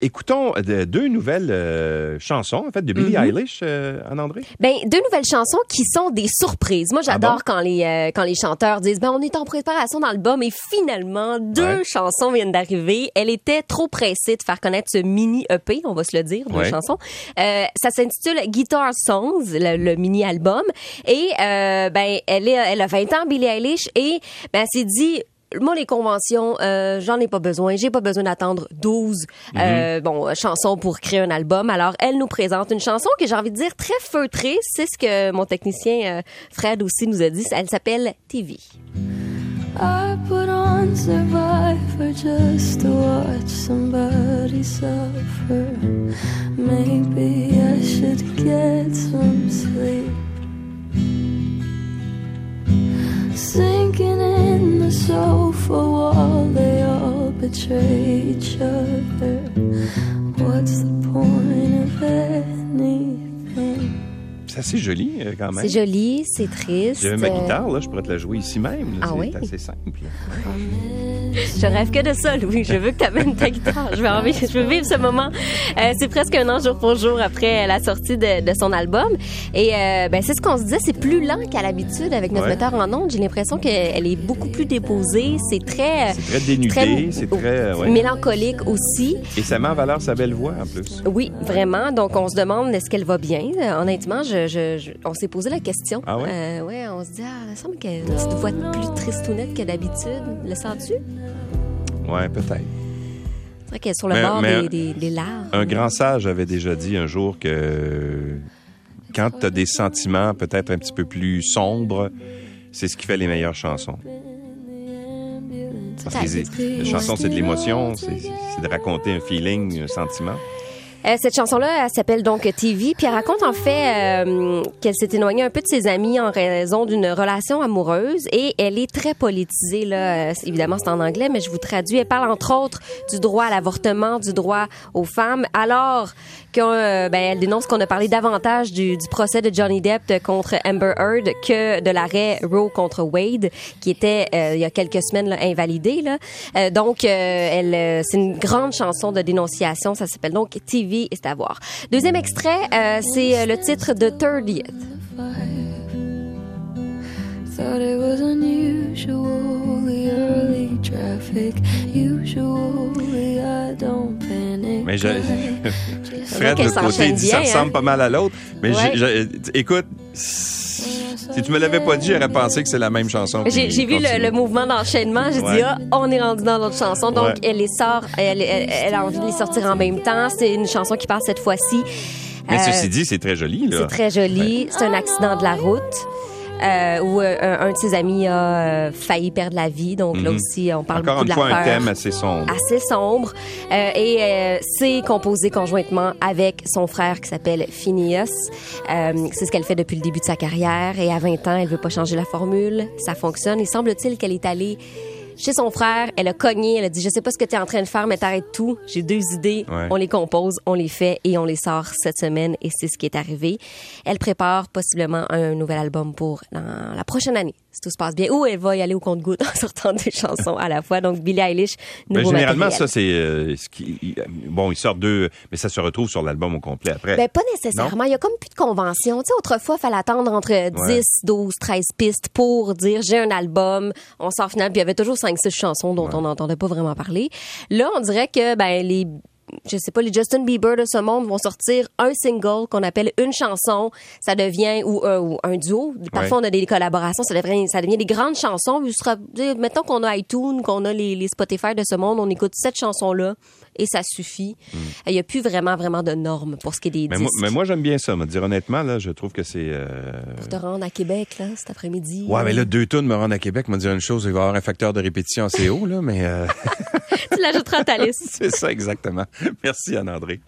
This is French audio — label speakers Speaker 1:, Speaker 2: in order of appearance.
Speaker 1: Écoutons de- deux nouvelles euh, chansons, en fait, de Billie
Speaker 2: Mhm.
Speaker 1: Eilish, euh, Anne-André.
Speaker 2: Ben, deux nouvelles chansons qui sont des surprises. Moi, j'adore
Speaker 1: Ah bon?
Speaker 2: quand les euh, quand les chanteurs disent ben on est en préparation dans l'album et finalement deux
Speaker 1: Ouais.
Speaker 2: chansons viennent d'arriver. Elle était trop pressée de faire connaître ce mini EP, on va se le dire, deux
Speaker 1: Ouais.
Speaker 2: chansons. Euh, ça s'intitule Guitar Songs, le, le mini album et euh, ben elle est elle a 20 ans Billie Eilish et ben elle s'est dit moi, les conventions, euh, j'en ai pas besoin. J'ai pas besoin d'attendre 12 euh, bon, chansons pour créer un album. Alors, elle nous présente une chanson que j'ai envie de dire très feutrée. C'est ce que mon technicien euh, Fred aussi nous a dit. Elle s'appelle TV.
Speaker 3: I put on Survivor just to watch somebody suffer. Maybe I should get some sleep. Betray each other. What's the point of anything?
Speaker 1: C'est assez joli, euh, quand même.
Speaker 2: C'est joli, c'est triste.
Speaker 1: J'avais ma
Speaker 2: Euh,
Speaker 1: guitare, là, je pourrais te la jouer ici même. là.
Speaker 2: Ah
Speaker 1: c'est
Speaker 2: oui?
Speaker 1: assez simple.
Speaker 2: Je rêve que de ça, Louis. Je veux que tu amènes ta guitare. Je veux, envie, je veux vivre ce moment. Euh, c'est presque un an jour pour jour après la sortie de, de son album. Et euh, ben, c'est ce qu'on se disait, c'est plus lent qu'à l'habitude avec notre
Speaker 1: Ouais.
Speaker 2: metteur en ondes. J'ai l'impression qu'elle est beaucoup plus déposée. C'est très,
Speaker 1: C'est très dénudé, c'est très... euh, ouais.
Speaker 2: mélancolique aussi.
Speaker 1: Et ça met en valeur sa belle voix, en plus.
Speaker 2: Oui, vraiment. Donc, on se demande est-ce qu'elle va bien? Euh, honnêtement, je, je- je- on s'est posé la question.
Speaker 1: Ah ouais?
Speaker 2: Euh, ouais, on se dit, ah, il me semble qu'elle a une petite voix plus tristounette que d'habitude. Le sens-tu?
Speaker 1: Ouais, peut-être.
Speaker 2: C'est vrai qu'elle est sur le
Speaker 1: Mais-
Speaker 2: bord
Speaker 1: mais-
Speaker 2: des, des, des larmes.
Speaker 1: Un grand sage avait déjà dit un jour que quand tu as des sentiments peut-être un petit peu plus sombres, c'est ce qui fait les meilleures chansons. Parce que les, les chansons, c'est de l'émotion, c'est de raconter un feeling, un sentiment.
Speaker 2: Euh, cette chanson-là, elle s'appelle donc TV, puis elle raconte en fait euh, qu'elle s'est éloignée un peu de ses amis en raison d'une relation amoureuse et elle est très politisée là. Euh, évidemment, c'est en anglais, mais je vous traduis. Elle parle entre autres du droit à l'avortement, du droit aux femmes, alors que euh, ben, dénonce qu'on a parlé davantage du, du procès de Johnny Depp contre Amber Heard que de l'arrêt Roe contre Wade, qui était euh, il y a quelques semaines là, invalidé là. Euh, donc, euh, elle, euh, c'est une grande chanson de dénonciation. Ça s'appelle donc TV et c'est à voir. Deuxième extrait, euh, c'est euh, le titre de 30th.
Speaker 3: Thought it was unusually early traffic. Usually I don't panic.
Speaker 1: Mais je, Fred, de côté, dit ça ressemble
Speaker 2: hein?
Speaker 1: pas mal à l'autre. Mais
Speaker 2: Ouais.
Speaker 1: écoute, si tu me l'avais pas dit, j'aurais pensé que c'est la même chanson.
Speaker 2: J'ai vu le, mouvement d'enchaînement. J'ai
Speaker 1: Ouais.
Speaker 2: dit, ah, on est rendu dans notre chanson. Donc,
Speaker 1: Ouais.
Speaker 2: elle les sort, elle, elle, elle a envie de les sortir en même temps. C'est une chanson qui passe cette fois-ci.
Speaker 1: Mais
Speaker 2: Euh,
Speaker 1: ceci dit, c'est très joli, là.
Speaker 2: C'est très joli. C'est un accident de la route. Euh, où euh, un, un de ses amis a euh, failli perdre la vie. Donc là
Speaker 1: Mhm.
Speaker 2: aussi, on parle
Speaker 1: Encore
Speaker 2: beaucoup
Speaker 1: une
Speaker 2: de
Speaker 1: fois,
Speaker 2: la
Speaker 1: un
Speaker 2: peur.
Speaker 1: thème assez sombre.
Speaker 2: assez sombre Euh, et euh, c'est composé conjointement avec son frère qui s'appelle Phineas. Euh, c'est ce qu'elle fait depuis le début de sa carrière et à 20 ans, elle veut pas changer la formule, ça fonctionne. Il semble-t-il qu'elle est allée chez son frère, elle a cogné, elle a dit je sais pas ce que tu es en train de faire mais t'arrêtes tout, j'ai deux idées,
Speaker 1: Ouais.
Speaker 2: on les compose, on les fait et on les sort cette semaine et c'est ce qui est arrivé. Elle prépare possiblement un nouvel album pour la prochaine année si tout se passe bien ou elle va y aller au compte-goutte en sortant des chansons à la fois. Donc Billie Eilish nouveau
Speaker 1: généralement,
Speaker 2: matériel.
Speaker 1: ça, c'est euh, ce qui. il- Bon, ils sortent deux, mais ça se retrouve sur l'album au complet après.
Speaker 2: Ben, pas nécessairement. Il y a comme plus de convention. Tu sais, autrefois, il fallait attendre entre 10, 12, 13 pistes pour dire j'ai un album, on sort finalement. Puis il y avait toujours 5, 6 chansons dont on n'entendait pas vraiment parler. Là, on dirait que, ben, les, je sais pas, les Justin Bieber de ce monde vont sortir un single qu'on appelle une chanson. Ça devient, ou, un- ou un duo. Parfois, on a des collaborations. Ça devient, ça devient des grandes chansons. Mettons qu'on a iTunes, qu'on a les, les Spotify de ce monde, on écoute cette chanson-là et ça suffit. Il y a plus vraiment, vraiment de normes pour ce qui est des
Speaker 1: mais, moi,
Speaker 2: disques.
Speaker 1: mais moi, j'aime bien ça. Me dire honnêtement, là, je trouve que c'est. euh,
Speaker 2: pour te rendre à Québec là, cet après-midi.
Speaker 1: Ouais, mais là, deux tonnes me rendre à Québec, me dire une chose, il va y avoir un facteur de répétition assez haut, là, mais euh,
Speaker 2: tu l'ajouteras à ta liste.
Speaker 1: c'est ça exactement. Merci, Anne-André.